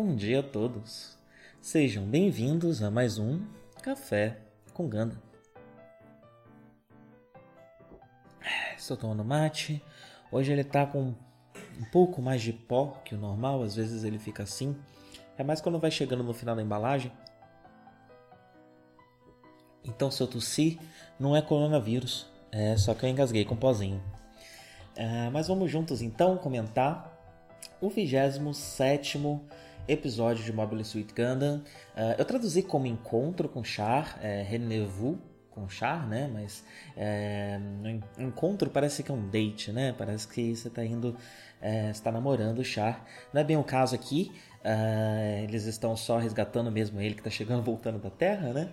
Bom dia a todos. Sejam bem-vindos a mais um Café com Ganda. Estou tomando mate. Hoje ele tá com um pouco mais de pó que o normal, às vezes ele fica assim. É mais quando vai chegando no final da embalagem. Então, se eu tossir, não é coronavírus, é só que eu engasguei com pozinho. É, mas vamos juntos então comentar o 27 episódio de Mobile Suit Gundam. Uh, eu traduzi como Encontro com Char, é, Rendezvous com Char, né? Mas é, encontro parece que é um date, né? Parece que você está indo, é, está namorando o Char. Não é bem o caso aqui. Uh, eles estão só resgatando mesmo ele que está chegando, voltando da Terra, né?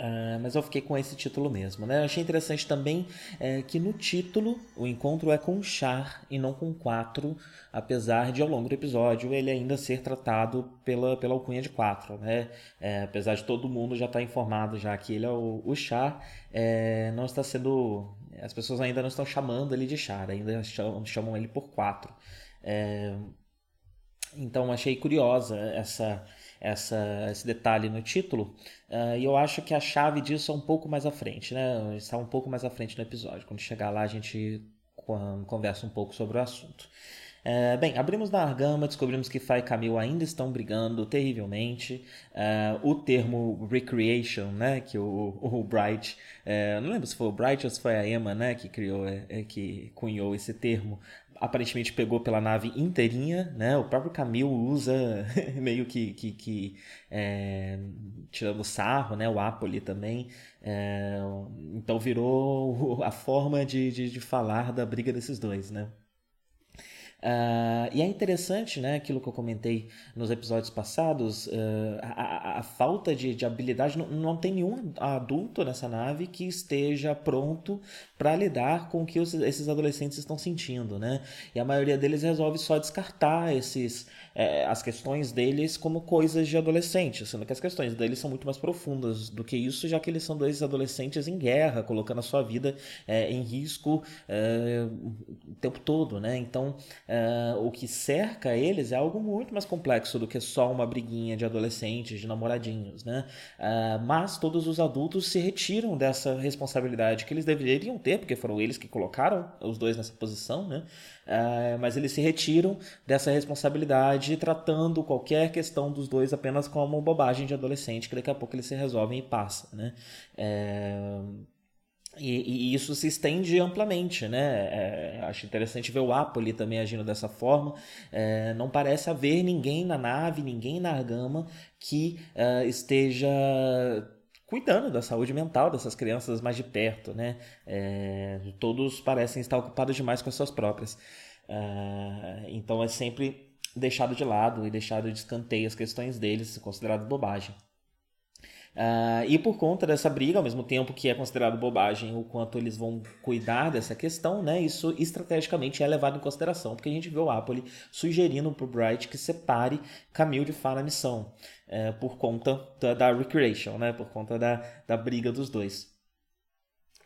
Uh, mas eu fiquei com esse título mesmo. Né? Eu achei interessante também é, que no título o encontro é com Char e não com 4, apesar de ao longo do episódio ele ainda ser tratado pela, pela alcunha de 4. Né? É, apesar de todo mundo já estar tá informado já que ele é o, o Char, é, não está sendo. As pessoas ainda não estão chamando ele de Char, ainda chamam, chamam ele por 4. É, então achei curiosa essa essa, esse detalhe no título. Uh, e eu acho que a chave disso é um pouco mais à frente, né? Está um pouco mais à frente no episódio. Quando chegar lá, a gente conversa um pouco sobre o assunto. Uh, bem, abrimos na Argama, descobrimos que Fai e Camille ainda estão brigando terrivelmente. Uh, o termo recreation, né, que o, o Bright, uh, não lembro se foi o Bright ou se foi a Emma, né, que criou, é, que cunhou esse termo, aparentemente pegou pela nave inteirinha, né? O próprio Camille usa meio que, que, que é, tirando sarro, né? O Apoli também. É, então virou a forma de, de, de falar da briga desses dois, né? Uh, e é interessante, né, aquilo que eu comentei nos episódios passados, uh, a, a, a, falta de, de habilidade, não, não, tem nenhum adulto nessa nave que esteja pronto para lidar com o que os, esses adolescentes estão sentindo, né? E a maioria deles resolve só descartar esses, é, as questões deles como coisas de adolescente, sendo que as questões deles são muito mais profundas do que isso, já que eles são dois adolescentes em guerra, colocando a sua vida é, em risco é, o tempo todo, né? Então, é, o que cerca eles é algo muito mais complexo do que só uma briguinha de adolescentes, de namoradinhos, né? É, mas todos os adultos se retiram dessa responsabilidade que eles deveriam ter, porque foram eles que colocaram os dois nessa posição, né? É, mas eles se retiram dessa responsabilidade, tratando qualquer questão dos dois apenas como bobagem de adolescente, que daqui a pouco eles se resolvem e passa, né? É... E, e, isso se estende amplamente, né? É, acho interessante ver o Apoli também agindo dessa forma. É, não parece haver ninguém na nave, ninguém na Argama que uh, esteja cuidando da saúde mental dessas crianças mais de perto, né? É, todos parecem estar ocupados demais com as suas próprias. Uh, então é sempre deixado de lado e deixado de escanteio as questões deles, considerado bobagem. Uh, e por conta dessa briga, ao mesmo tempo que é considerado bobagem o quanto eles vão cuidar dessa questão, né, isso estrategicamente é levado em consideração, porque a gente vê o Apple sugerindo para o Bright que separe Camille de Fá na missão, uh, por conta da, da Recreation, né, por conta da, da briga dos dois.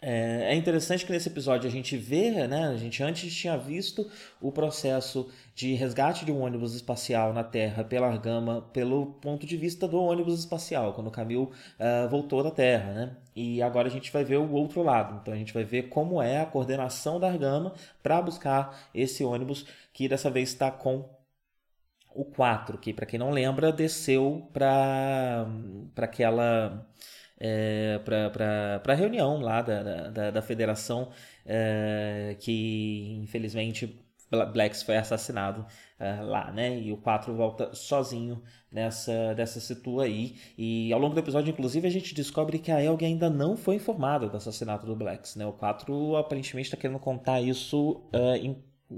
É, é interessante que nesse episódio a gente vê, né? A gente antes tinha visto o processo de resgate de um ônibus espacial na Terra pela Argama pelo ponto de vista do ônibus espacial, quando o Camil uh, voltou da Terra, né? E agora a gente vai ver o outro lado. Então a gente vai ver como é a coordenação da Argama para buscar esse ônibus que dessa vez está com o 4, que para quem não lembra desceu para aquela é, para a reunião lá da, da, da federação é, que infelizmente Blacks foi assassinado é, lá, né? E o 4 volta sozinho nessa dessa situa aí. E ao longo do episódio, inclusive, a gente descobre que a Elg ainda não foi informada do assassinato do Blacks, né? O 4 aparentemente está querendo contar isso em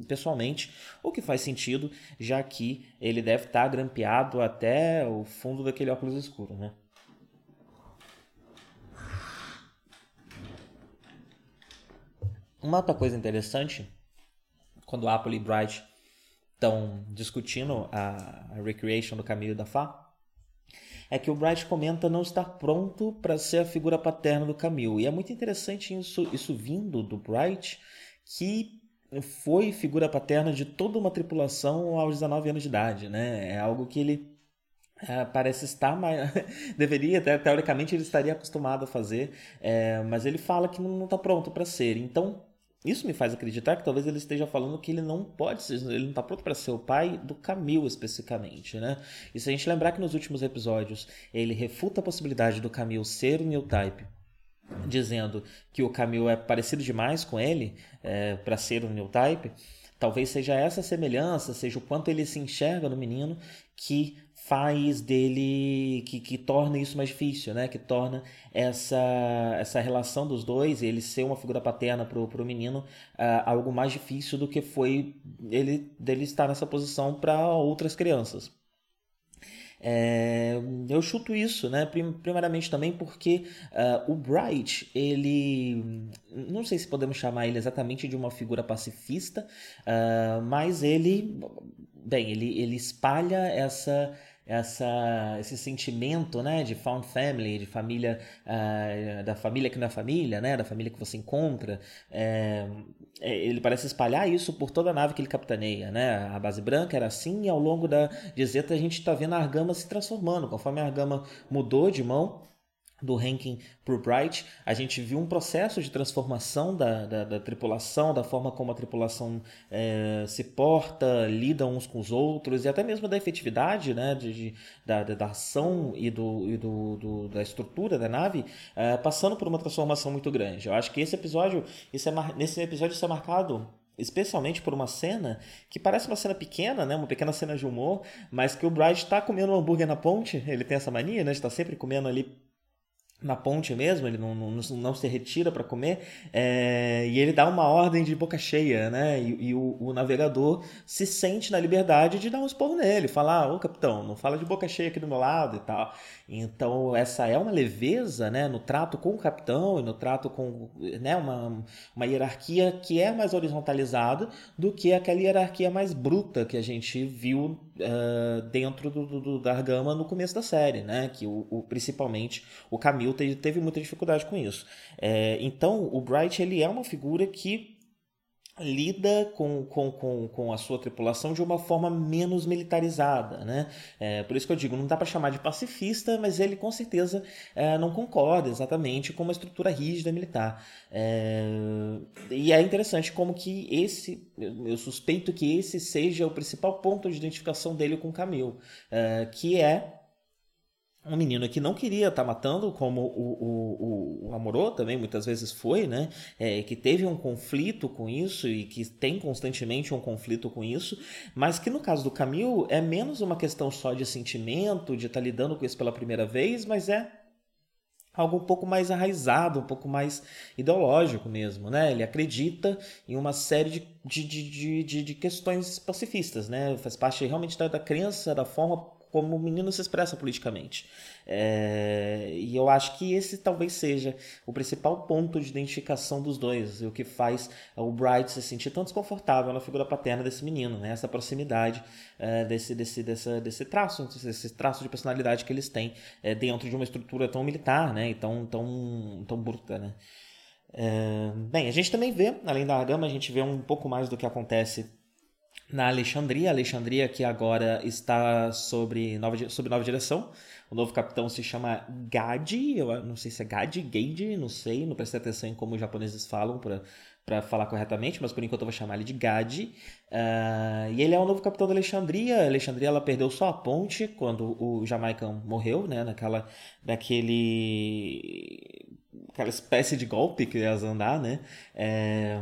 pessoalmente, o que faz sentido, já que ele deve estar tá grampeado até o fundo daquele óculos escuro, né? Uma outra coisa interessante, quando Apple e Bright estão discutindo a, a recreation do Camilo da Fá, é que o Bright comenta não estar pronto para ser a figura paterna do Camille. E é muito interessante isso, isso vindo do Bright, que foi figura paterna de toda uma tripulação aos 19 anos de idade, né? É algo que ele é, parece estar mais. Deveria, teoricamente, ele estaria acostumado a fazer, é, mas ele fala que não está pronto para ser. Então, isso me faz acreditar que talvez ele esteja falando que ele não pode ser, ele não está pronto para ser o pai do Camil especificamente, né? E se a gente lembrar que nos últimos episódios ele refuta a possibilidade do Camil ser o New Type, dizendo que o Camil é parecido demais com ele é, para ser o New Type, talvez seja essa semelhança, seja o quanto ele se enxerga no menino que faz dele que, que torna isso mais difícil, né? Que torna essa, essa relação dos dois, ele ser uma figura paterna pro, pro menino, uh, algo mais difícil do que foi ele dele estar nessa posição para outras crianças. É, eu chuto isso, né? Primeiramente também porque uh, o Bright, ele. Não sei se podemos chamar ele exatamente de uma figura pacifista, uh, mas ele. Bem, ele, ele espalha essa essa, esse sentimento né, de found family, de família, uh, da família que não é família, né, da família que você encontra. É, ele parece espalhar isso por toda a nave que ele capitaneia. Né? A base branca era assim e ao longo da Zeta a gente está vendo a Argama se transformando. Conforme a Argama mudou de mão, do ranking por Bright, a gente viu um processo de transformação da, da, da tripulação, da forma como a tripulação é, se porta, lida uns com os outros e até mesmo da efetividade né, de, de da, da ação e, do, e do, do, da estrutura da nave, é, passando por uma transformação muito grande. Eu acho que esse episódio, isso é, nesse episódio isso é marcado especialmente por uma cena que parece uma cena pequena, né, uma pequena cena de humor, mas que o Bright está comendo um hambúrguer na ponte, ele tem essa mania, né, de estar tá sempre comendo ali na ponte mesmo, ele não, não, não se retira para comer, é, e ele dá uma ordem de boca cheia, né? E, e o, o, navegador se sente na liberdade de dar um esporro nele, falar, ô capitão, não fala de boca cheia aqui do meu lado e tal. Então, essa é uma leveza, né, no trato com o capitão e no trato com, né, uma, uma hierarquia que é mais horizontalizada do que aquela hierarquia mais bruta que a gente viu uh, dentro do, do, da Argama no começo da série, né? Que o, o principalmente o Camil teve, teve muita dificuldade com isso. É, então, o Bright ele é uma figura que lida com, com, com, com a sua tripulação de uma forma menos militarizada, né? É, por isso que eu digo, não dá para chamar de pacifista, mas ele com certeza é, não concorda exatamente com uma estrutura rígida militar. É, e é interessante como que esse, eu suspeito que esse seja o principal ponto de identificação dele com Camille, é, que é um menino que não queria estar tá matando, como o, o, o, Amorô também muitas vezes foi, né? É, que teve um conflito com isso e que tem constantemente um conflito com isso, mas que no caso do Camil é menos uma questão só de sentimento, de estar tá lidando com isso pela primeira vez, mas é algo um pouco mais arraizado, um pouco mais ideológico mesmo, né? Ele acredita em uma série de, de, de, de, de questões pacifistas, né? Faz parte realmente da, da crença, da forma como o menino se expressa politicamente. É, e eu acho que esse talvez seja o principal ponto de identificação dos dois, o que faz o Bright se sentir tão desconfortável na figura paterna desse menino, né? essa proximidade é, desse, desse, desse, desse traço, esse traço de personalidade que eles têm é, dentro de uma estrutura tão militar né? e tão, tão, tão bruta. Né? É, bem, a gente também vê, além da Argama, a gente vê um pouco mais do que acontece na Alexandria. Alexandria que agora está sobre nova, sob nova direção. O novo capitão se chama Gadi, eu não sei se é Gadi, Gade, não sei, não prestei atenção em como os japoneses falam para falar corretamente, mas por enquanto eu vou chamar ele de Gadi. Uh, e ele é o novo capitão da Alexandria. A Alexandria ela perdeu só a ponte quando o Jamaican morreu, né? Naquela, naquele aquela espécie de golpe que elas andar, né? É,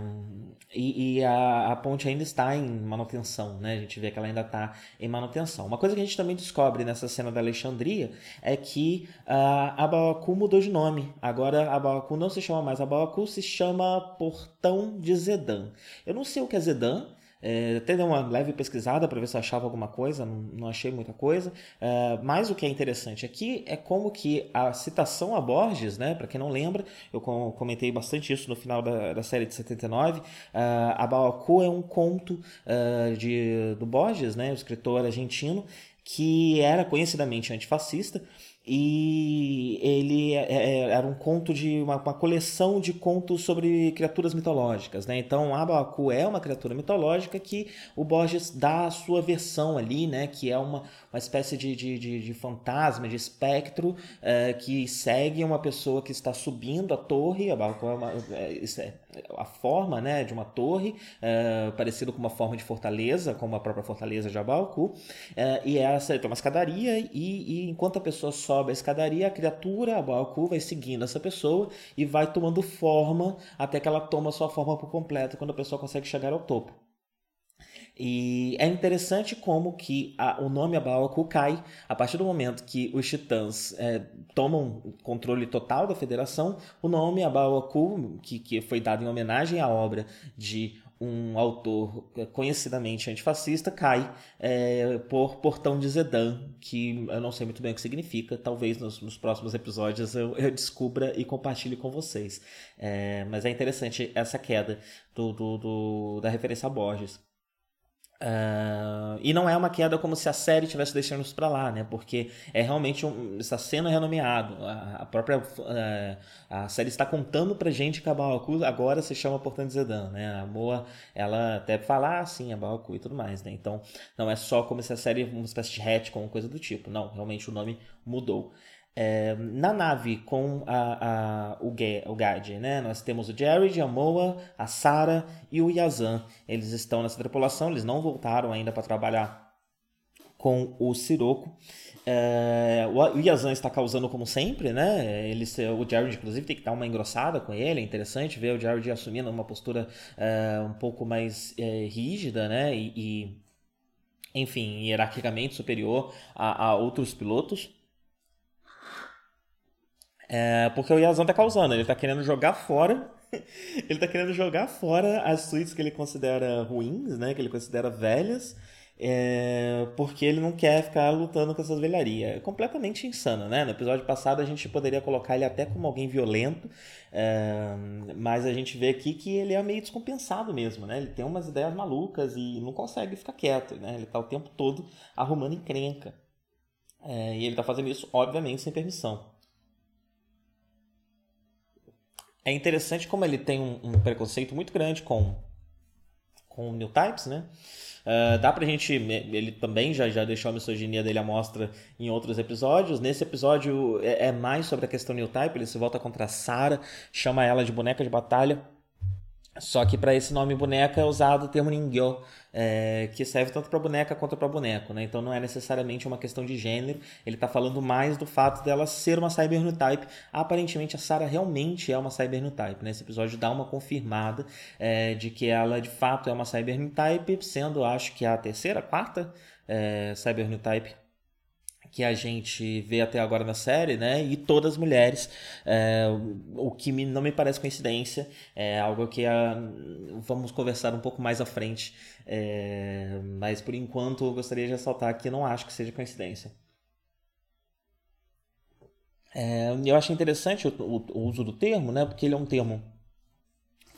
e, e a, a, ponte ainda está em manutenção, né? A gente vê que ela ainda está em manutenção. Uma coisa que a gente também descobre nessa cena da Alexandria é que uh, Abaku mudou de nome. Agora Abaku não se chama mais Abaku, se chama Portão de Zedan. Eu não sei o que é Zedan, é, até dei uma leve pesquisada para ver se achava alguma coisa, não, não achei muita coisa. É, mas o que é interessante aqui é como que a citação a Borges, né, para quem não lembra, eu comentei bastante isso no final da, da série de 79. Uh, a Baoku é um conto uh, de, do Borges, né, o escritor argentino, que era conhecidamente antifascista e ele é, é, era um conto de uma, uma, coleção de contos sobre criaturas mitológicas, né? Então Abacu é uma criatura mitológica que o Borges dá a sua versão ali, né? Que é uma, uma espécie de, de, de, de fantasma, de espectro é, que segue uma pessoa que está subindo a torre. Abacu é, uma, é, é a forma, né? De uma torre, é, parecido com uma forma de fortaleza, como a própria fortaleza de Abacu. E essa tem uma escadaria e, e enquanto a pessoa sobe sobe a escadaria, a criatura, a Baoku, vai seguindo essa pessoa e vai tomando forma até que ela toma sua forma por completo quando a pessoa consegue chegar ao topo. E é interessante como que a, o nome Abaoku cai a partir do momento que os titãs é, tomam controle total da federação. O nome Abaoku, que, que foi dado em homenagem à obra de um autor conhecidamente antifascista cai é, por Portão de Zedan, que eu não sei muito bem o que significa. Talvez nos, nos próximos episódios eu, eu, descubra e compartilhe com vocês. É, mas é interessante essa queda do, do, do da referência a Borges. Uh, e não é uma queda como se a série tivesse deixando isso para lá, né? Porque é realmente um, essa cena renomeado. A, a própria uh, a série está contando pra gente que a Baoku agora se chama Portão de Zedan, né? A Moa, ela até fala assim, a Baoku e tudo mais, né? Então, não é só como se a série uma espécie de retcon, coisa do tipo. Não, realmente o nome mudou. É, na nave com a, a, o, o Gad, né? Nós temos o Jared, a Moa, a Sarah e o Yazan. Eles estão nessa tripulação, eles não voltaram ainda para trabalhar com o Siroco. É, o Yazan está causando como sempre, né? Ele, o Jared, inclusive, tem que dar uma engrossada com ele. É interessante ver o Jared assumindo uma postura é, um pouco mais é, rígida, né? E, e, enfim, hierarquicamente superior a, a outros pilotos. É, porque o Yazan tá causando, ele tá querendo jogar fora. ele tá querendo jogar fora as suítes que ele considera ruins, né? Que ele considera velhas. É, porque ele não quer ficar lutando com essas velharias. É completamente insano, né? No episódio passado a gente poderia colocar ele até como alguém violento, é, mas a gente vê aqui que ele é meio descompensado mesmo, né? Ele tem umas ideias malucas e não consegue ficar quieto, né? Ele tá o tempo todo arrumando encrenca. É, e ele tá fazendo isso, obviamente, sem permissão. É interessante como ele tem um, um preconceito muito grande com, com new types, né? Uh, dá pra gente. Ele também já, já deixou a misoginia dele à mostra em outros episódios. Nesse episódio é, é mais sobre a questão new type. Ele se volta contra a Sarah, chama ela de boneca de batalha. Só que para esse nome boneca é usado o termo Ningyo, é, que serve tanto para boneca quanto para boneco, né? Então não é necessariamente uma questão de gênero, ele está falando mais do fato dela ser uma Cyber New Type. Aparentemente a Sarah realmente é uma Cyber New Type, né? Esse episódio dá uma confirmada é, de que ela de fato é uma Cyber New Type, sendo acho que a terceira, quarta é, Cyber New Type que a gente vê até agora na série, né? E todas mulheres, é, o que me, não me parece coincidência, é algo que a, vamos conversar um pouco mais à frente, é, mas por enquanto eu gostaria de ressaltar que não acho que seja coincidência. É, eu acho interessante o, o, o uso do termo, né? Porque ele é um termo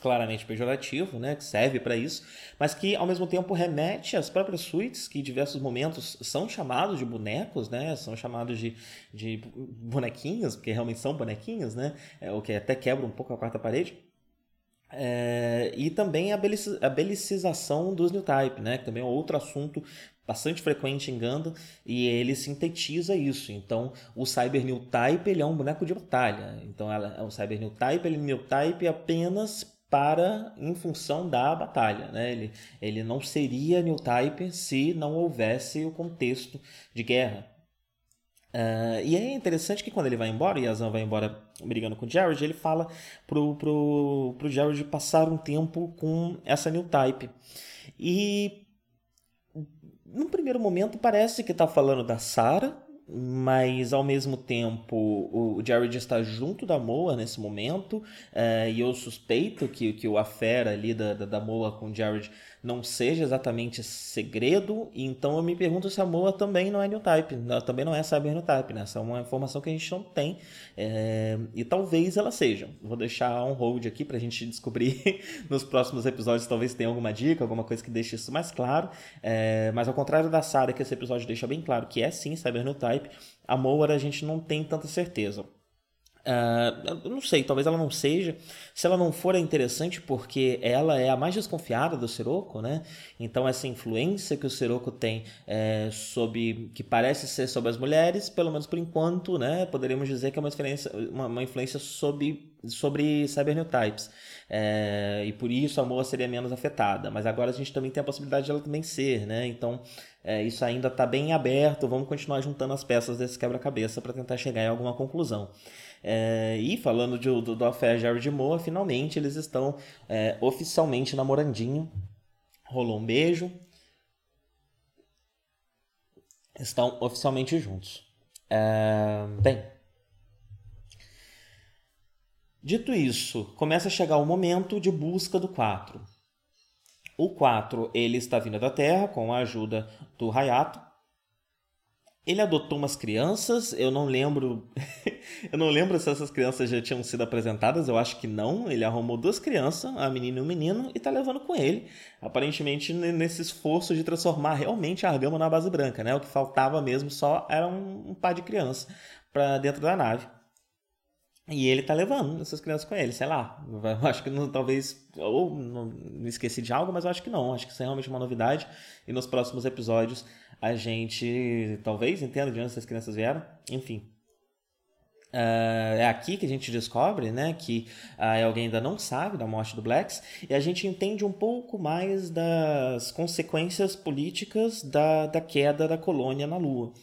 claramente pejorativo, né, que serve para isso, mas que ao mesmo tempo remete às próprias suítes, que em diversos momentos são chamados de bonecos, né, são chamados de, de bonequinhos, porque realmente são bonequinhos, né, é, o que até quebra um pouco a quarta parede. É, e também a, belic a belicização dos new type, né? Que também é outro assunto bastante frequente em Gundam e ele sintetiza isso. Então, o Cyber New Type ele é um boneco de batalha. Então, ela, o Cyber New Type ele é New Type apenas para em função da batalha, né? Ele, ele não seria New Type se não houvesse o contexto de guerra. Uh, e é interessante que quando ele vai embora, e Yazan vai embora brigando com o Jared, ele fala pro, pro, pro Jared passar um tempo com essa new type. E no primeiro momento parece que está falando da Sarah, mas ao mesmo tempo o Jared está junto da Moa nesse momento, uh, e eu suspeito que, que o affair ali da, da, da Moa com o Jared não seja exatamente segredo, então eu me pergunto se a Moa também não é new type, também não é cyber new type, né? Essa é uma informação que a gente não tem é, e talvez ela seja. Vou deixar um hold aqui para a gente descobrir nos próximos episódios, talvez tenha alguma dica, alguma coisa que deixe isso mais claro. É, mas ao contrário da Sarah, que esse episódio deixa bem claro que é sim cyber new type, a Moa a gente não tem tanta certeza. Uh, não sei, talvez ela não seja. Se ela não for, é interessante porque ela é a mais desconfiada do Sirocco, né? Então, essa influência que o Sirocco tem é, sobre, que parece ser sobre as mulheres, pelo menos por enquanto, né? Poderíamos dizer que é uma influência, uma, uma influência sobre, sobre cyberneotypes. É, e por isso a Moa seria menos afetada. Mas agora a gente também tem a possibilidade de ela também ser, né? Então, é, isso ainda está bem aberto. Vamos continuar juntando as peças desse quebra-cabeça para tentar chegar em alguma conclusão. É, e falando de, do, do Affair Jared Moa, finalmente eles estão é, oficialmente namorandinho. Rolou um beijo. Estão oficialmente juntos. É, bem. Dito isso, começa a chegar o momento de busca do 4. O 4 ele está vindo da Terra com a ajuda do Hayato ele adotou umas crianças, eu não lembro. eu não lembro se essas crianças já tinham sido apresentadas, eu acho que não. Ele arrumou duas crianças, a menina e o menino, e tá levando com ele. Aparentemente nesse esforço de transformar realmente a Argama na base branca, né? O que faltava mesmo só era um, um par de crianças para dentro da nave. E ele tá levando essas crianças com ele, sei lá. Eu acho que não, talvez. Ou não, me esqueci de algo, mas eu acho que não. Acho que isso é realmente uma novidade. E nos próximos episódios a gente talvez entenda de onde essas crianças vieram, enfim. Uh, é aqui que a gente descobre né, que a Elgin ainda não sabe da morte do Blacks e a gente entende um pouco mais das consequências políticas da, da queda da colônia na Lua.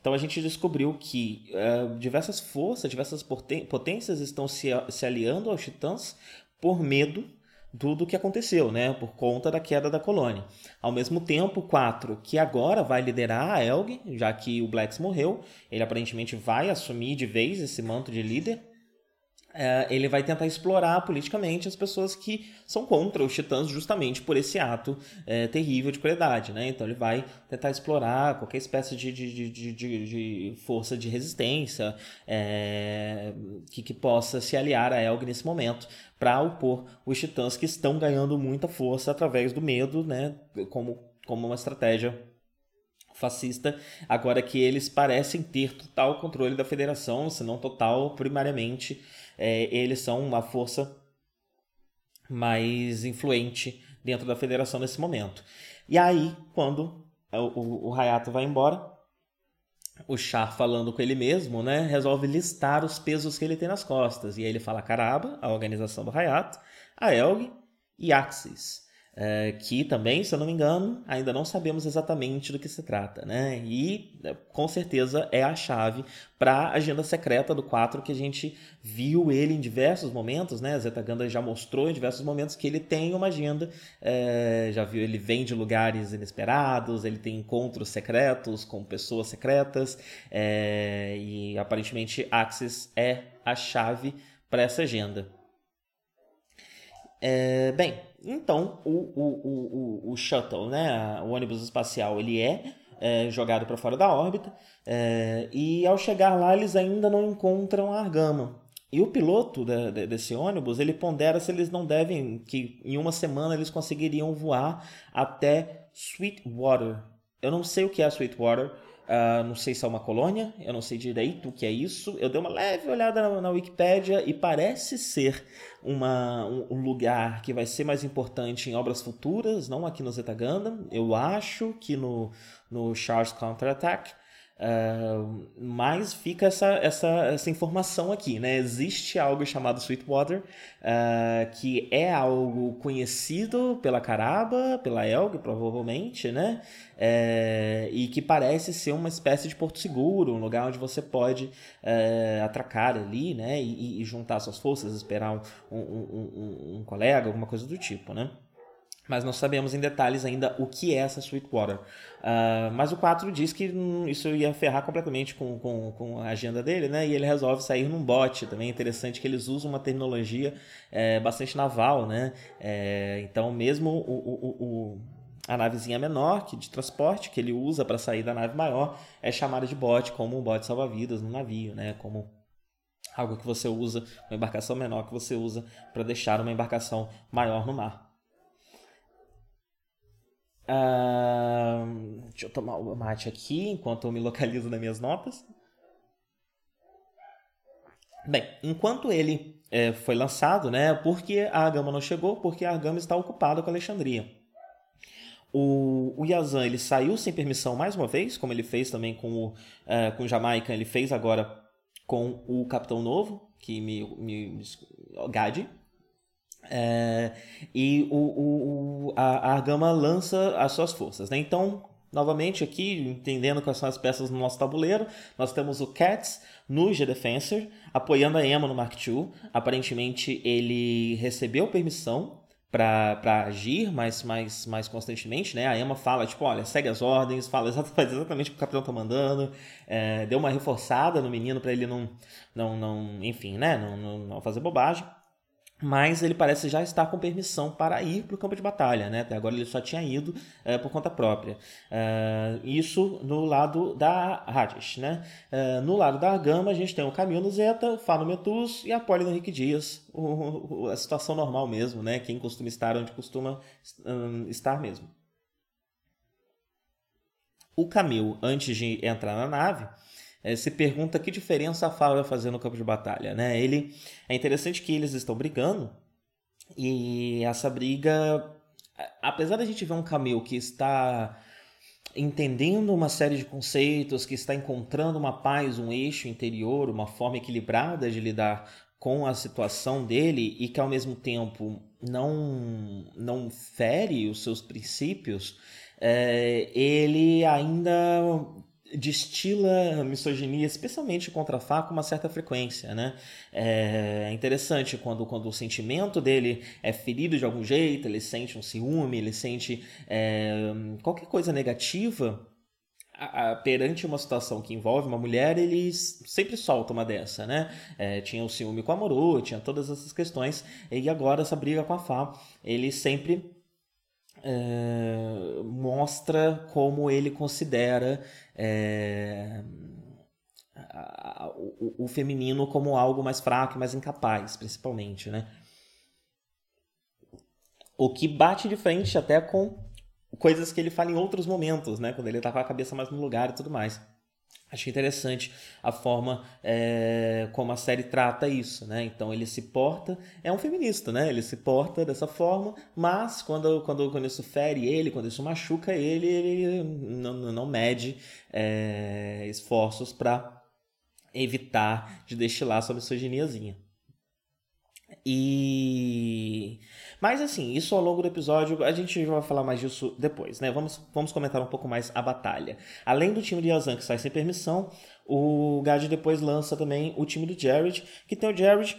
Então a gente descobriu que uh, diversas forças, diversas potências estão se, se aliando aos titãs por medo tudo o que aconteceu, né, por conta da queda da colônia. Ao mesmo tempo, 4, que agora vai liderar a Elg, já que o Blacks morreu, ele aparentemente vai assumir de vez esse manto de líder é, ele vai tentar explorar politicamente as pessoas que são contra os titãs justamente por esse ato é, terrível de crueldade, né? Então ele vai tentar explorar qualquer espécie de, de, de, de, força de resistência é, que, que possa se aliar a Elg nesse momento para opor os titãs que estão ganhando muita força através do medo, né? Como, como uma estratégia fascista, agora que eles parecem ter total controle da federação, se não total, primariamente é, eles são uma força mais influente dentro da federação nesse momento. E aí, quando o, o, o Hayato vai embora, o Char falando com ele mesmo, né, resolve listar os pesos que ele tem nas costas. E aí ele fala Caraba, a organização do Hayato, a Elg e Axis é, que também, se eu não me engano, ainda não sabemos exatamente do que se trata, né? E é, com certeza é a chave para a agenda secreta do 4 que a gente viu ele em diversos momentos, né? Zeta Ganda já mostrou em diversos momentos que ele tem uma agenda, é, já viu, ele vem de lugares inesperados, ele tem encontros secretos com pessoas secretas, é, e aparentemente Axis é a chave para essa agenda. É, bem, então o, o, o, o, shuttle, né, o ônibus espacial, ele é, é jogado para fora da órbita é, e ao chegar lá eles ainda não encontram a argama. E o piloto de, de, desse ônibus ele pondera se eles não devem, que em uma semana eles conseguiriam voar até Sweetwater. Eu não sei o que é Sweetwater, Uh, não sei se é uma colônia, eu não sei direito o que é isso. Eu dei uma leve olhada na, na Wikipédia e parece ser uma, um, um, lugar que vai ser mais importante em obras futuras, não aqui no Zeta Gundam. Eu acho que no, no Charles Counterattack. Mas fica essa, essa, essa informação aqui, né? Existe algo chamado Sweetwater, uh, que é algo conhecido pela Caraba, pela Elg, provavelmente, né? É, e que parece ser uma espécie de porto seguro, um lugar onde você pode é, atracar ali, né? E, e, juntar suas forças, esperar um, um, um, um colega, alguma coisa do tipo, né? Mas não sabemos em detalhes ainda o que é essa Sweetwater. Uh, mas o 4 diz que hum, isso ia ferrar completamente com, com, com, a agenda dele, né? E ele resolve sair num bote. Também é interessante que eles usam uma terminologia é, bastante naval, né? É, então, mesmo o, o, o, a navezinha menor que de transporte que ele usa para sair da nave maior é chamada de bote, como um bote salva-vidas no navio, né? Como algo que você usa, uma embarcação menor que você usa para deixar uma embarcação maior no mar. Uh, deixa eu tomar o mate aqui enquanto eu me localizo nas minhas notas. Bem, enquanto ele é, foi lançado, né? Porque a Gama não chegou? Porque a Gama está ocupada com Alexandria. O, o Yazan ele saiu sem permissão mais uma vez, como ele fez também com o, uh, com o Jamaica, ele fez agora com o Capitão Novo, que me, me, me Gadi, é, e o, o, a, a Argama lança as suas forças. Né? Então, novamente aqui, entendendo quais são as peças no nosso tabuleiro, nós temos o Cats no G-Defensor, apoiando a Emma no Mark II. Aparentemente, ele recebeu permissão para agir mais, mais, mais constantemente, né? A Emma fala, tipo, olha, segue as ordens, fala exatamente, exatamente o que o capitão tá mandando, é, deu uma reforçada no menino para ele não, não, não, enfim, né? Não, não, não fazer bobagem mas ele parece já estar com permissão para ir para o campo de batalha, né? Até agora ele só tinha ido é, por conta própria. Uh, isso no lado da Hades, né? Uh, no lado da Gama a gente tem o Camilo Zeta, Fano Metus e a Poli Henrique Dias, o, o, a situação normal mesmo, né? Quem costuma estar onde costuma um, estar mesmo. O Camil, antes de entrar na nave, é, se pergunta que diferença a Fala vai fazer no campo de batalha, né? Ele é interessante que eles estão brigando e essa briga, apesar da gente ver um Camil que está entendendo uma série de conceitos, que está encontrando uma paz, um eixo interior, uma forma equilibrada de lidar com a situação dele e que ao mesmo tempo não não fere os seus princípios, é, ele ainda destila misoginia, especialmente contra Fá, com uma certa frequência, né? É interessante quando, quando o sentimento dele é ferido de algum jeito, ele sente um ciúme, ele sente é, qualquer coisa negativa a, perante uma situação que envolve uma mulher, ele sempre solta uma dessa, né? É, tinha o ciúme com a Moro, tinha todas essas questões, e agora essa briga com a Fá, ele sempre é, mostra como ele considera é, a, o, o, feminino como algo mais fraco, mais incapaz, principalmente, né? O que bate de frente até com coisas que ele fala em outros momentos, né? Quando ele tá com a cabeça mais no lugar e tudo mais. Achei interessante a forma é, como a série trata isso, né? Então ele se porta, é um feminista, né? Ele se porta dessa forma, mas quando, quando, quando isso fere ele, quando isso machuca ele, ele não, não mede é, esforços para evitar de destilar sua misoginiazinha. E mas assim, isso ao longo do episódio, a gente vai falar mais disso depois, né? Vamos, vamos comentar um pouco mais a batalha. Além do time de Yazan que sai sem permissão, o Gad depois lança também o time do Jared, que tem o Jared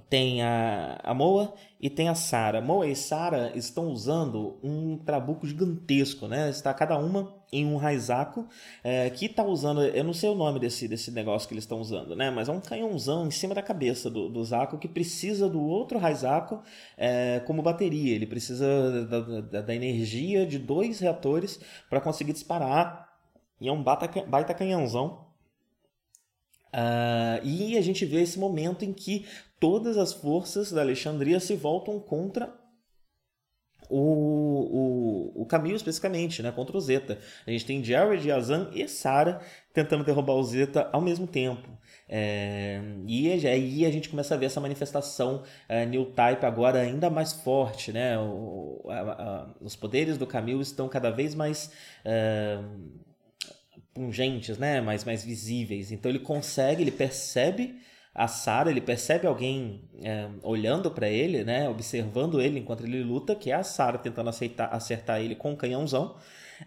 tem a, a Moa e tem a Sara. Moa e Sara estão usando um trabuco gigantesco, né? Está cada uma em um raizaco é, que está usando, eu não sei o nome desse, desse negócio que eles estão usando, né? Mas é um canhãozão em cima da cabeça do, do Zaco que precisa do outro raizaco é, como bateria. Ele precisa da, da, da energia de dois reatores para conseguir disparar. E é um baita, baita canhãozão. Uh, e a gente vê esse momento em que todas as forças da Alexandria se voltam contra o, o, o Camille especificamente, né, contra o Zeta. A gente tem Jared, Yazan e Sarah tentando derrubar o Zeta ao mesmo tempo. É, e aí a gente começa a ver essa manifestação é, New Type agora ainda mais forte, né? O, a, a, os poderes do Camille estão cada vez mais é, pungentes, né? Mais, mais visíveis. Então ele consegue, ele percebe a Sarah, ele percebe alguém é, olhando para ele, né, observando ele enquanto ele luta, que é a Sarah tentando aceitar, acertar ele com um canhãozão.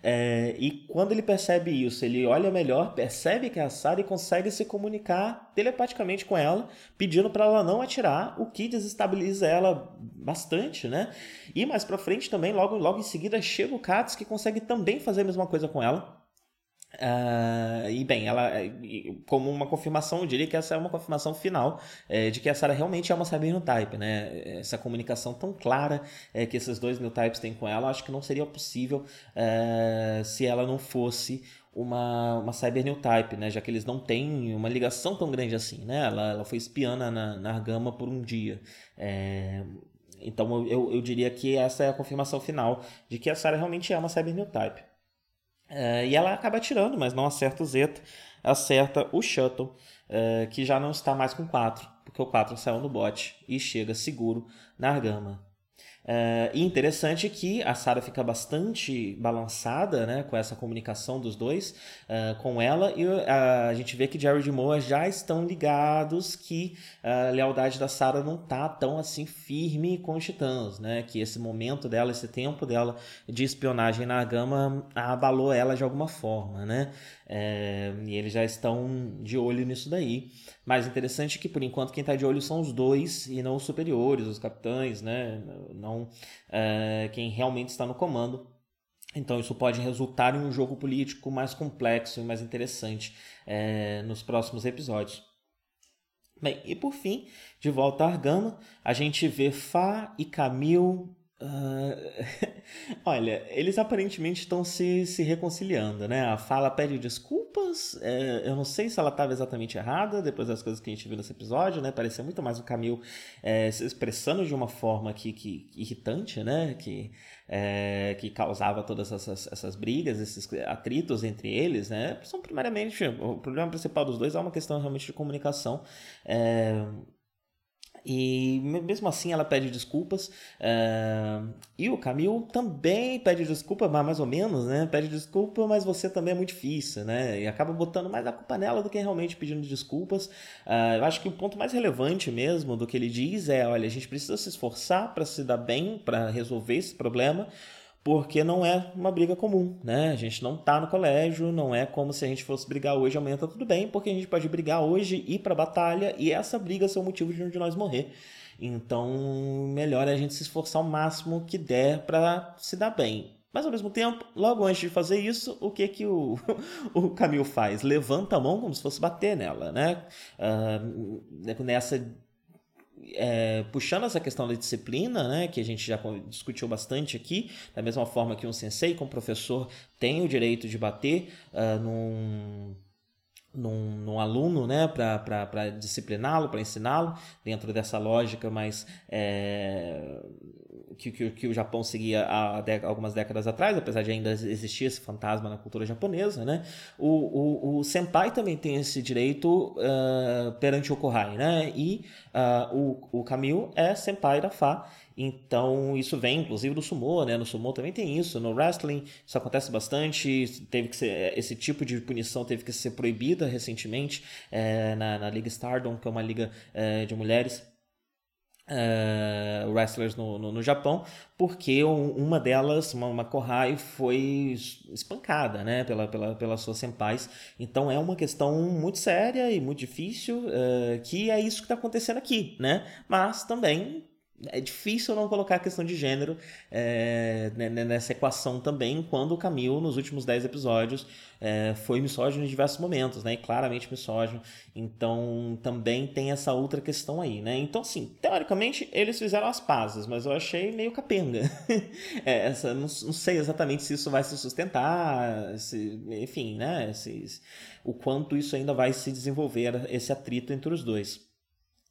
É, e quando ele percebe isso, ele olha melhor, percebe que é a Sarah e consegue se comunicar telepaticamente com ela, pedindo para ela não atirar, o que desestabiliza ela bastante, né? E mais para frente também, logo, logo em seguida, chega o Katz que consegue também fazer a mesma coisa com ela Uh, e bem, ela como uma confirmação, eu diria que essa é uma confirmação final é, de que a Sarah realmente é uma cyber new type, né? Essa comunicação tão clara é, que esses dois new types têm com ela, acho que não seria possível é, se ela não fosse uma, uma cyber new type, né? Já que eles não têm uma ligação tão grande assim, né? Ela, ela foi espiana na, na Argama por um dia. É, então eu, eu diria que essa é a confirmação final de que a Sarah realmente é uma cyber new type. É, e ela acaba atirando, mas não acerta o Zeta, acerta o Shuttle, é, que já não está mais com 4, porque o 4 saiu no bot e chega seguro na Argama. Uh, e interessante que a Sarah fica bastante balançada né, com essa comunicação dos dois uh, com ela, e uh, a gente vê que Jared e Moa já estão ligados que a lealdade da Sarah não tá tão assim firme com os titãs, né? Que esse momento dela, esse tempo dela de espionagem na Gama abalou ela de alguma forma, né? É, e eles já estão de olho nisso daí. Mas interessante que, por enquanto, quem está de olho são os dois e não os superiores, os capitães, né? Não é, quem realmente está no comando. Então isso pode resultar em um jogo político mais complexo e mais interessante é, nos próximos episódios. Bem, e por fim, de volta a Argama, a gente vê Fá e Camille Uh, olha, eles aparentemente estão se, se reconciliando, né? A fala pede desculpas. É, eu não sei se ela estava exatamente errada depois das coisas que a gente viu nesse episódio, né? Parecia muito mais o Camil é, se expressando de uma forma que, que irritante, né? Que, é, que causava todas essas, essas brigas, esses atritos entre eles, né? São primeiramente o problema principal dos dois é uma questão realmente de comunicação. É, e mesmo assim ela pede desculpas. Uh, e o Camil também pede desculpa, mas mais ou menos, né? Pede desculpa, mas você também é muito difícil, né? E acaba botando mais a culpa nela do que realmente pedindo desculpas. Uh, eu acho que o ponto mais relevante mesmo do que ele diz é: olha, a gente precisa se esforçar para se dar bem, para resolver esse problema porque não é uma briga comum, né? A gente não tá no colégio, não é como se a gente fosse brigar hoje, amanhã tá tudo bem, porque a gente pode brigar hoje, ir pra batalha e essa briga ser o motivo de um de nós morrer. Então, melhor é a gente se esforçar o máximo que der para se dar bem. Mas ao mesmo tempo, logo antes de fazer isso, o que que o, o Camil faz? Levanta a mão como se fosse bater nela, né? Uh, nessa é, puxando essa questão da disciplina, né, que a gente já discutiu bastante aqui, da mesma forma que um sensei, como professor, tem o direito de bater uh, num, num, num, aluno né, para discipliná-lo, para ensiná-lo, dentro dessa lógica mais é, que, que, que, o Japão seguia há algumas décadas atrás, apesar de ainda existir esse fantasma na cultura japonesa, né? O, o, o senpai também tem esse direito uh, perante o Kohai, né? E uh, o, o é senpai da Fa, então isso vem inclusive do sumo, né? No sumo também tem isso, no wrestling isso acontece bastante, teve que ser esse tipo de punição teve que ser proibida recentemente é, na, na Liga Stardom, que é uma liga é, de mulheres uh, wrestlers no, no, no, Japão, porque uma delas, uma, uma Kohai, foi espancada né, pela, pela, pelas suas senpais. Então é uma questão muito séria e muito difícil, uh, que é isso que está acontecendo aqui, né? Mas também é difícil não colocar a questão de gênero é, nessa equação também, quando o Camilo, nos últimos 10 episódios, é, foi misógino em diversos momentos, né? E claramente misógino. Então também tem essa outra questão aí, né? Então, sim, teoricamente eles fizeram as pazes, mas eu achei meio capenga. é, essa, não, não, sei exatamente se isso vai se sustentar, se, enfim, né? Se, o quanto isso ainda vai se desenvolver, esse atrito entre os dois.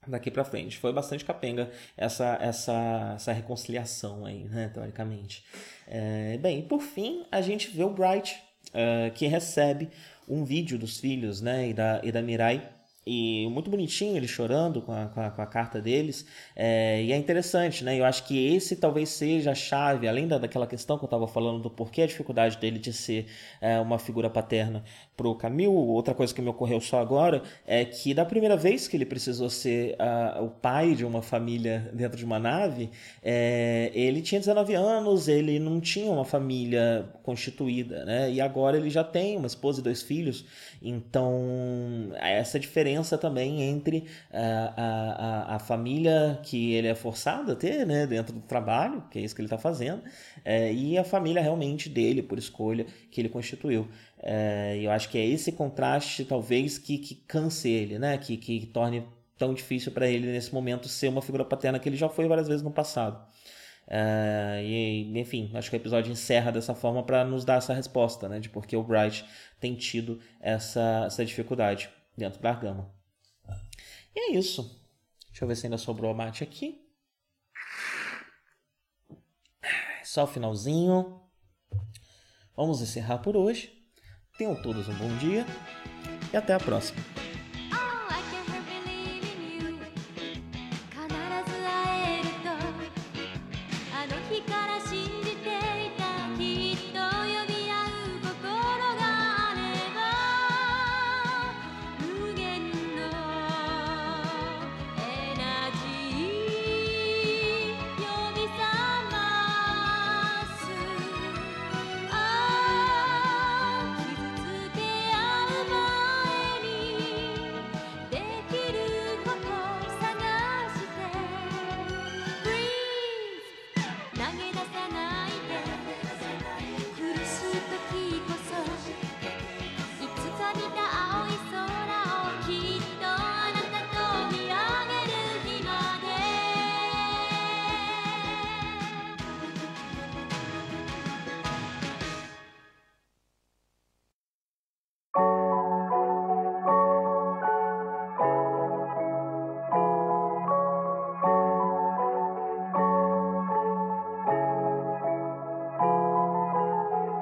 Daqui para frente. Foi bastante capenga essa, essa, essa reconciliação aí, né, teoricamente. É, bem, por fim, a gente vê o Bright, uh, que recebe um vídeo dos filhos, né, e da, e da Mirai, e muito bonitinho ele chorando com a, com a, com a carta deles. É, e é interessante, né? Eu acho que esse talvez seja a chave, além da, daquela questão que eu estava falando do porquê a dificuldade dele de ser é, uma figura paterna para o Camil. Outra coisa que me ocorreu só agora é que da primeira vez que ele precisou ser uh, o pai de uma família dentro de uma nave, é, ele tinha 19 anos, ele não tinha uma família constituída, né? E agora ele já tem uma esposa e dois filhos. Então, essa diferença também entre a, a, a família que ele é forçado a ter né, dentro do trabalho, que é isso que ele está fazendo, é, e a família realmente dele, por escolha, que ele constituiu. É, eu acho que é esse contraste, talvez, que, que canse ele, né? que, que torne tão difícil para ele nesse momento ser uma figura paterna que ele já foi várias vezes no passado. Uh, e, enfim, acho que o episódio encerra dessa forma para nos dar essa resposta, né, de por que o Bright tem tido essa, essa dificuldade dentro da gama. E é isso. Deixa eu ver se ainda sobrou a mate aqui. Só o finalzinho. Vamos encerrar por hoje. Tenham todos um bom dia e até a próxima.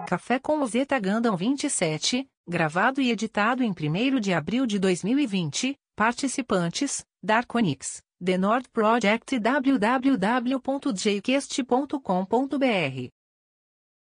Café com o Zeta Gundam 27, gravado e editado em 1 de abril de 2020, participantes, Darkonix, The Nord Project e www.jquest.com.br.